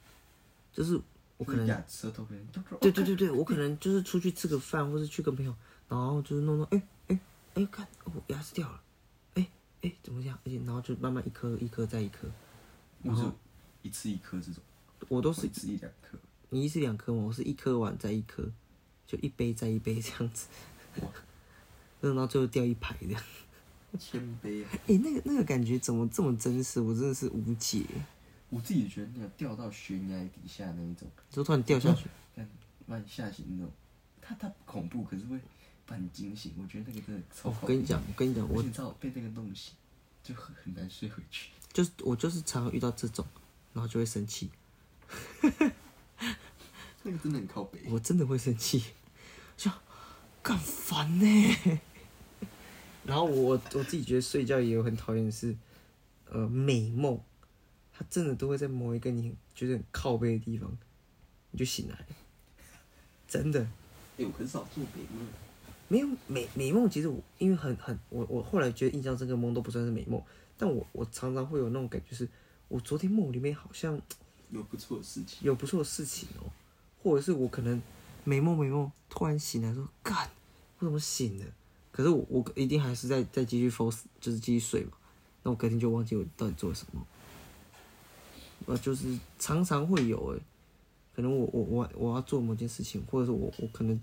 就是我可能牙舌头可能对对对对，我可能就是出去吃个饭，或是去跟朋友，然后就是弄弄，哎哎哎，看我牙齿掉了，哎哎怎么这样？而且然后就慢慢一颗一颗再一颗，然后一次一颗这种，我都是我一次一两颗。你一次两颗嘛，我是一颗碗再一颗，就一杯再一杯这样子，然后最后掉一排这样。谦卑啊！哎、那个那个感觉怎么这么真实？我真的是无解。我自己觉得那个掉到悬崖底下那一种，就突然掉下去，看蛮吓醒那种，它它恐怖，可是会把你惊醒。我觉得那个真的超恐怖。我跟你讲，我跟你讲，我而且你知道被那个弄醒，就很很难睡回去。就是我就是常常遇到这种，然后就会生气，那个真的很靠北。我真的会生气，就干烦呢。然后我我自己觉得睡觉也有很讨厌的是，呃，美梦，它真的都会在某一个你觉得很靠背的地方，你就醒来了，真的。哎、我很少做美梦。没有美美梦，其实我因为很很我我后来觉得印象深刻梦都不算是美梦，但我我常常会有那种感觉是，我昨天梦里面好像有不错的事情，有不错的事情哦、或者是我可能美梦美梦突然醒来说干，我怎么醒了？可是我我一定还是在再继续 force 就是继续睡嘛，那我隔天就忘记我到底做了什么。呃，就是常常会有诶、可能我我我我要做某件事情，或者是我我可能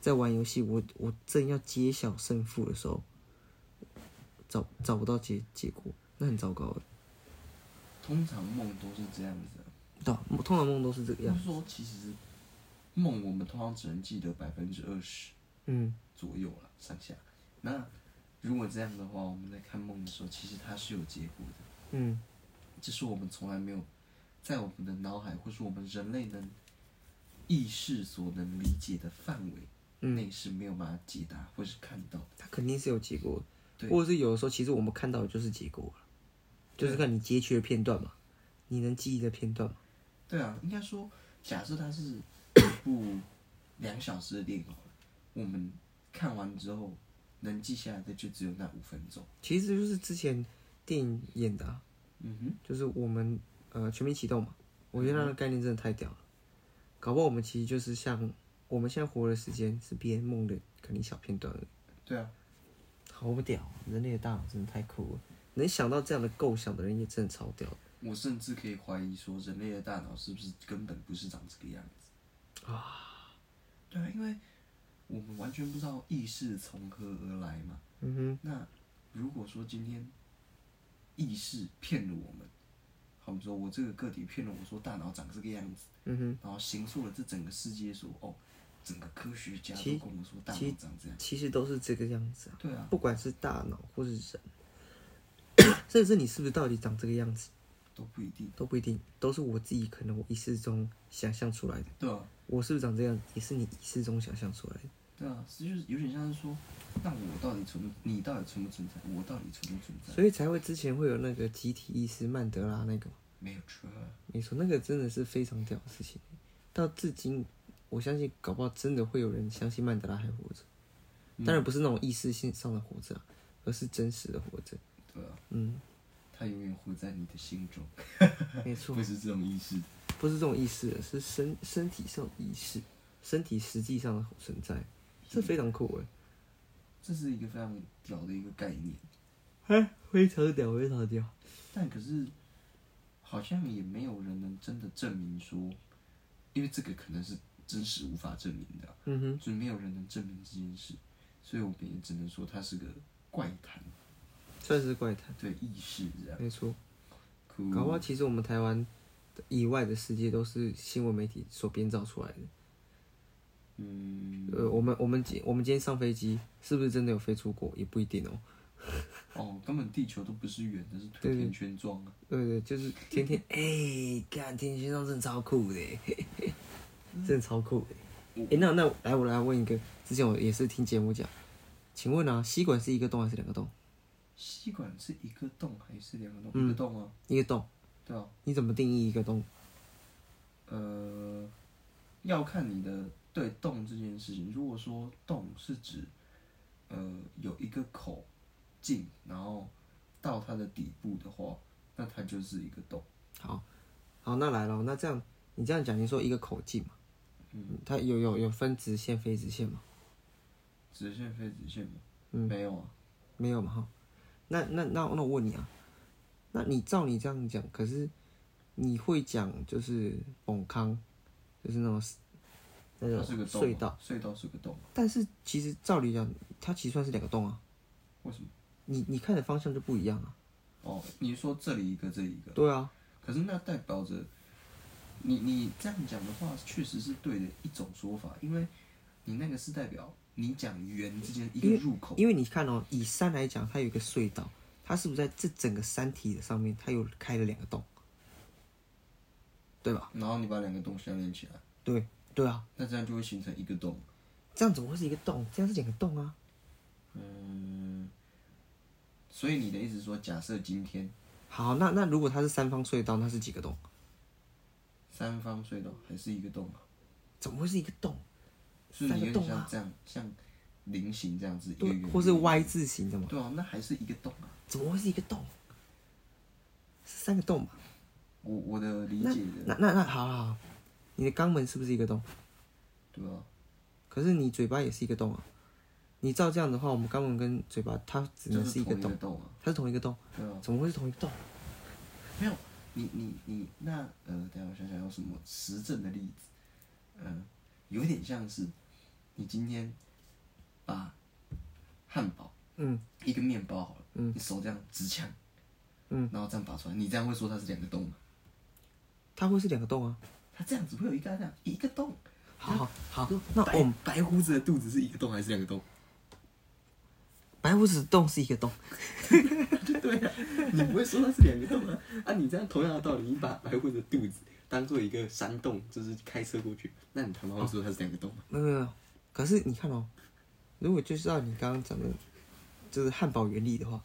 在玩游戏，我我正要揭晓胜负的时候，找找不到结结果，那很糟糕的。通常梦都是这样子的。对啊，通常梦都是这个样子。就是说，其实梦我们通常只能记得百分之二十嗯，左右了，上下。那如果这样的话，我们在看梦的时候，其实它是有结果的，嗯，只是我们从来没有在我们的脑海，或是我们人类能意识所能理解的范围内是没有办法解答或是看到的。它肯定是有结果的。对或者是有的时候，其实我们看到的就是结果了，就是看你截取的片段嘛，你能记忆的片段嘛。对啊，应该说，假设它是一部两小时的电影好了，我们看完之后能记下来的就只有那五分钟。其实就是之前电影演的、啊，嗯哼，就是我们呃全面启动嘛，我觉得那个概念真的太屌了。搞不好我们其实就是像我们现在活的时间是别人梦的肯定小片段而已，对啊，好屌！人类的大脑真的太酷了，能想到这样的构想的人也真的超屌的我甚至可以怀疑说，人类的大脑是不是根本不是长这个样子啊？对啊，因为我们完全不知道意识从何而来嘛。嗯哼，那如果说今天意识骗了我们，好比说我这个个体骗了我说大脑长这个样子，嗯哼，然后形塑了这整个世界说哦，整个科学家都其跟我说大脑长这样。其实都是这个样子啊。对啊，不管是大脑或是人，甚至是你是不是到底长这个样子都不一定。都不一定，都是我自己可能我意识中想象出来的。对啊，我是不是长这样，也是你意识中想象出来的。对啊，是就是有点像是说，那我到底存不，你到底存不存在？我到底存不存在？所以才会之前会有那个集体意识曼德拉那个嘛，没有错。没错，那个真的是非常屌的事情。到至今，我相信搞不好真的会有人相信曼德拉还活着。当然不是那种意识性上的活着啊，而是真实的活着。对啊，嗯，他永远活在你的心中，没错。不，是这种意识。不是这种意识，是身身体上的意识，身体实际上的存在，这非常酷哎。这是一个非常屌的一个概念，哎，非常屌，非常屌。但可是好像也没有人能真的证明说，因为这个可能是真实无法证明的啊、嗯哼，所以没有人能证明这件事，所以我们也只能说它是个怪谈，算是怪谈，对意识这样。没错。搞不好其实我们台湾以外的世界都是新闻媒体所编造出来的。嗯，呃，我们我们今我们今天上飞机，是不是真的有飞出国？也不一定哦。哦，根本地球都不是圆的，是推甜甜圈状啊。对对，就是天天 哎，干天天上真的超酷的，真的超酷的。哎、那那来我来问一个，之前我也是听节目讲，请问啊，吸管是一个洞还是两个洞？吸管是一个洞还是两个洞？嗯一个洞啊，一个洞，对啊。你怎么定义一个洞？呃，要看你的对洞这件事情。如果说洞是指呃有一个口径，然后到它的底部的话，那它就是一个洞。好，好，那来了，那这样你这样讲，你说一个口径嘛，嗯，它有有有分直线、非直线吗？直线非直线吗？嗯没有啊。没有嘛哈。那那那那我问你啊，那你照你这样讲，可是你会讲就是崩康，就是那种那它是个隧道，，隧道是个洞。但是其实照理讲，它其实算是两个洞啊。为什么？你你看的方向就不一样啊。哦，你说这里一个，这里一个，对啊，可是那代表着你你这样讲的话，确实是对的一种说法，因为你那个是代表你讲圆之间一个入口，因为你看哦，以山来讲，它有一个隧道，它是不是在这整个山体的上面，它有开了两个洞，对吧？然后你把两个洞相连起来，对对啊，那这样就会形成一个洞。这样怎么会是一个洞？这样是两个洞啊。嗯，所以你的意思是说，假设今天好，那那如果它是三方隧道，那是几个洞？三方隧道还是一个洞啊？怎么会是一个洞？就是你有点三个洞啊像这样，像菱形这样子，或是 Y 字形的嘛？对啊，那还是一个洞啊。怎么会是一个洞？是三个洞吧？我我的理解的，那那那好好好，你的肛门是不是一个洞？对啊，可是你嘴巴也是一个洞啊。你照这样的话，我们肛门跟嘴巴它只能是一个洞它是同一个洞，对啊。怎么会是同一个洞？没有，你你你那呃，等下我想想有什么实证的例子，嗯、有点像是你今天把汉堡，嗯，一个面包好了，嗯，你手这样直枪，嗯，然后这样拔出来，你这样会说它是两个洞吗？它会是两个洞啊。它这样子会有一个这样一个洞，好好好，那我们白胡子的肚子是一个洞还是两个洞？白胡子洞是一个洞，对啊，你不会说它是两个洞啊？啊，你这样同样的道理，你把白胡子的肚子当做一个山洞，就是开车过去，那你他妈会说它是两个洞吗？没有没有。可是你看哦，如果就是照你刚刚讲的，就是汉堡原理的话，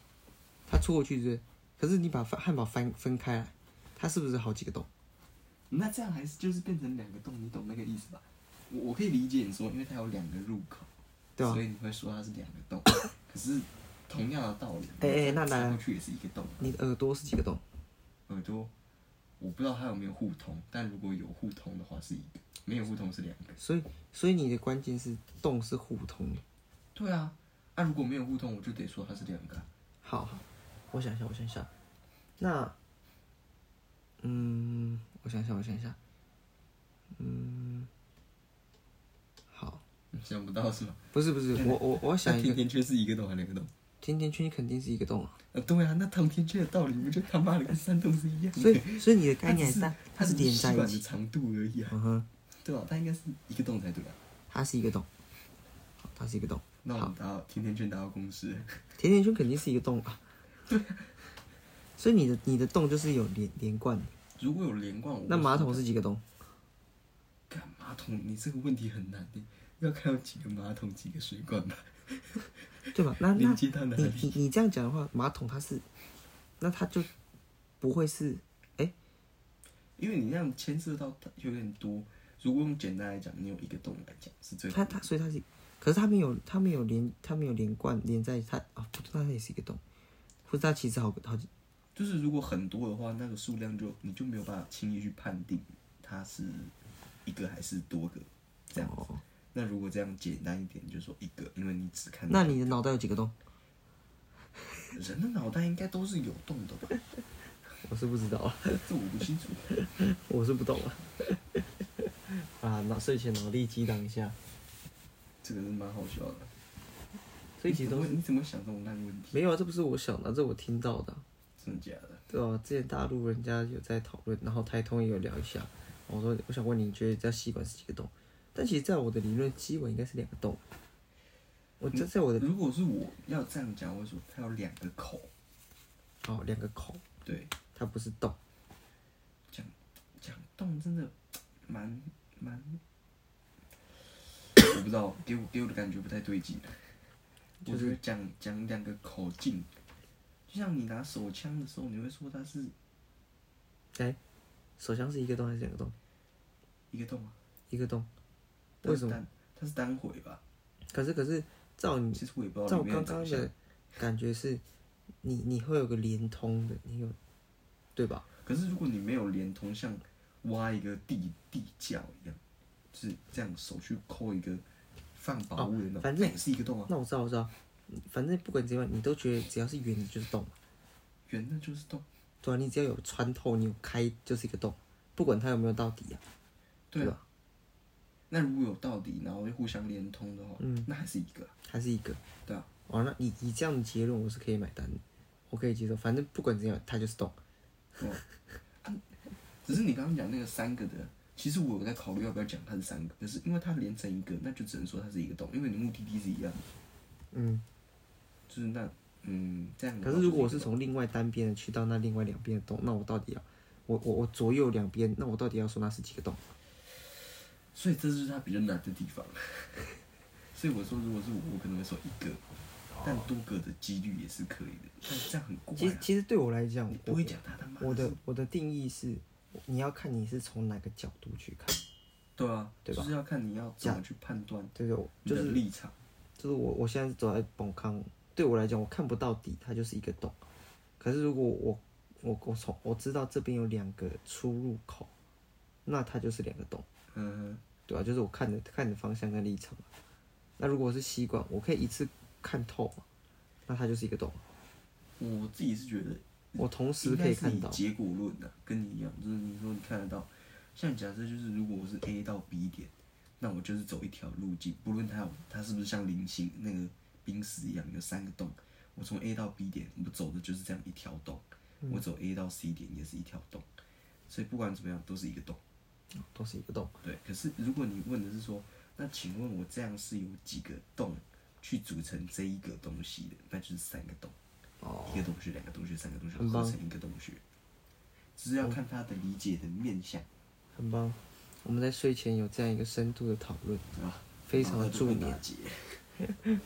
它戳过去是？可是你把汉堡翻分开来，它是不是好几个洞？那这样还是就是变成两个洞，你懂那个意思吧？我我可以理解你说，因为它有两个入口，对吧所以你会说它是两个洞。可是同样的道理，哎哎你那来插过去也是一个洞。你的耳朵是几个洞？耳朵，我不知道它有没有互通，但如果有互通的话是一个，没有互通是两个。所以所以你的关键是洞是互通的。对啊，那、如果没有互通，我就得说它是两个啊。好好，我想一下，我想一下，那，嗯，我想一下，我想一下，嗯，好，想不到是吗？不是不是，我我我想一个，甜圈是一个洞还是两个洞？甜甜圈肯定是一个洞啊，呃，对啊，那糖甜圈的道理不就他妈的跟山洞是一样的？所以所以你的概念是它是连在一起，长度而已啊，嗯哼，对吧、它应该是一个洞才对啊。它是一个洞，它是一个洞，那我们达到甜甜圈达到公式，甜甜圈肯定是一个洞啊，所以你的你的洞就是有连连贯的，如果有连贯，那马桶是几个洞？干马桶？你这个问题很难，你要看有几个马桶，几个水管吧，对吧？那那你？你你这样讲的话，马桶它是，那它就不会是哎因为你那样牵涉到它有点多。如果用简单来讲，你有一个洞来讲是最它它，所以它是，可是它没有它没有连它没有连贯连在它啊，不对，它也是一个洞，或者它其实好好几就是如果很多的话，那个数量就你就没有办法轻易去判定它是一个还是多个这样子。哦。那如果这样简单一点，就说一个，因为你只看那你的脑袋有几个洞？人的脑袋应该都是有洞的吧？我是不知道啊，这我不清楚。我是不懂啊。啊，脑睡前脑力激荡一下，这个是蛮好笑的。所以其实都是你怎么你怎么想这种烂问题？没有啊，这不是我想的，这我听到的啊，真的假的？对啊、之前大陆人家有在讨论，然后台通也有聊一下。我说我想问你，你觉得这吸管是几个洞？但其实，在我的理论，基本应该是两个洞。我这在我的如果是我要这样讲，我会说它有两个口，哦两个口，对，它不是洞。讲讲洞真的蛮蛮，我不知道，给我给我的感觉不太对劲。我觉得讲讲两个口径，就像你拿手枪的时候，你会说它是哎、手枪是一个洞还是两个洞？一个洞啊？一个洞。为什么？它是单回吧？可是可是，照你其实我也不知道照刚刚的感觉是，你你会有个连通的，你有对吧？可是如果你没有连通，像挖一个地地窖一样，就是这样手去抠一个放宝物的那种，哦反正那也是一个洞啊，那我知道我知道，反正不管怎样，你都觉得只要是圆的就是洞，圆的就是洞。对啊，你只要有穿透，你有开就是一个洞，不管它有没有到底啊对吧。那如果有到底，然后又互相连通的话，嗯那还是一个啊。还是一个。对啊。哦，那以以这样的结论，我是可以买单的，我可以接受。反正不管怎样，它就是洞。只是你刚刚讲那个三个的，其实我有在考虑要不要讲它是三个，可是因为它连成一个，那就只能说它是一个洞，因为你目的地是一样的，嗯。就是那嗯这样可。是如果我是从另外单边的去到那另外两边的洞，那我到底要，我我我左右两边，那我到底要说那是几个洞？所以这就是它比较难的地方。所以我说，如果是我，我可能会说一个，但多个的几率也是可以的。但这样很怪啊！其实其实对我来讲，我不会讲他他妈我的我的定义是，你要看你是从哪个角度去看。对啊，对吧就是要看你要怎么去判断对对，就是立场。就是我我现在走在崩康，对我来讲，我看不到底，它就是一个洞。可是如果我我我从我知道这边有两个出入口，那它就是两个洞，嗯，对吧、就是我看的看的方向跟立场。那如果是吸管，我可以一次看透嘛，那它就是一个洞。我自己是觉得我同时可以看到，结果论的、跟你一样，就是你说你看得到，像假设就是如果我是 A 到 B 点，那我就是走一条路径，不论它有它是不是像菱形那个冰石一样有三个洞，我从 A 到 B 点，我走的就是这样一条洞，嗯我走 A 到 C 点也是一条洞，所以不管怎么样都是一个洞。都是一个洞。对，可是如果你问的是说，那请问我这样是有几个洞去组成这一个东西的？那就是三个洞，哦，一个洞穴、两个洞穴、三个洞穴合成一个洞穴，只是要看他的理解的面向，很棒。我们在睡前有这样一个深度的讨论，啊？非常的助眠再被打。结。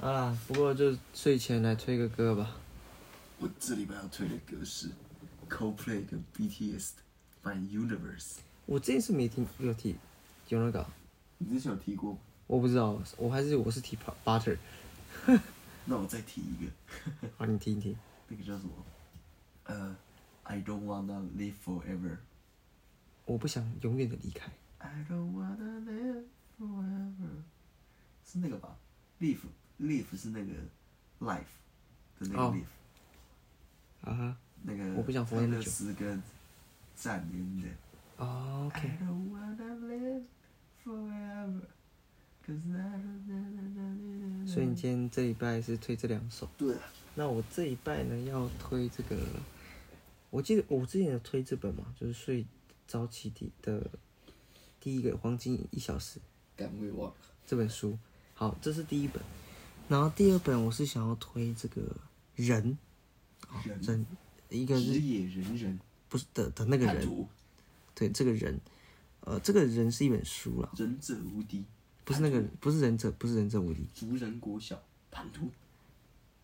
好啦，不过就睡前来推个歌吧。我这礼拜要推的歌是 Coldplay 跟 BTS 的《My Universe》，我这次没听有提有那个啊，你之前有提过吗？我不知道，我还是我是提 butter。那我再提一个，好，你听一听。那个叫什么？呃，I don't wanna live forever。我不想永远的离开。I don't wanna live forever，是那个吧？Live live 是那个 life 的那个哦 live，、啊哈。那个我不想活那么久跟赞演的。哦 OK。don't wanna live forever。Cause I don't 所以你今天这礼拜是推这两首。对啊，那我这一拜呢要推这个，我记得我之前有推这本嘛，就是睡早起的的第一个黄金一小时敢未忘。这本书。好，这是第一本，然后第二本我是想要推这个人，人人一个是职业人人不是的的那个人，对这个人，呃，这个人是一本书了，忍者无敌，不是那个不是忍者，不是忍者无敌，族人国小叛徒，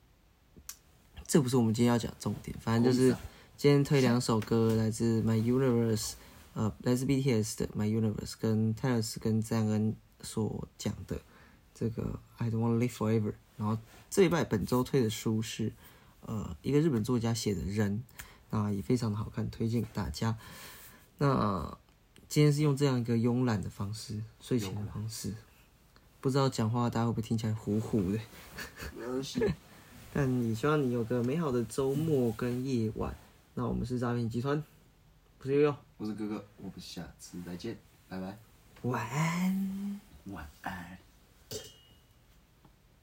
这不是我们今天要讲的重点，反正就是今天推两首歌，来自 My Universe，呃，来自 BTS 的 My Universe，跟泰勒斯跟赞恩所讲的这个 I Don't Wanna Live Forever。然后这一拜本周推的书是呃一个日本作家写的《人》，那也非常的好看，推荐给大家。那今天是用这样一个慵懒的方式，睡前的方式，不知道讲话大家会不会听起来糊糊的？没关系。但也希望你有个美好的周末跟夜晚。那我们是诈骗集团，我是悠悠，我是哥哥，我们下次再见，拜拜，晚安。晚安。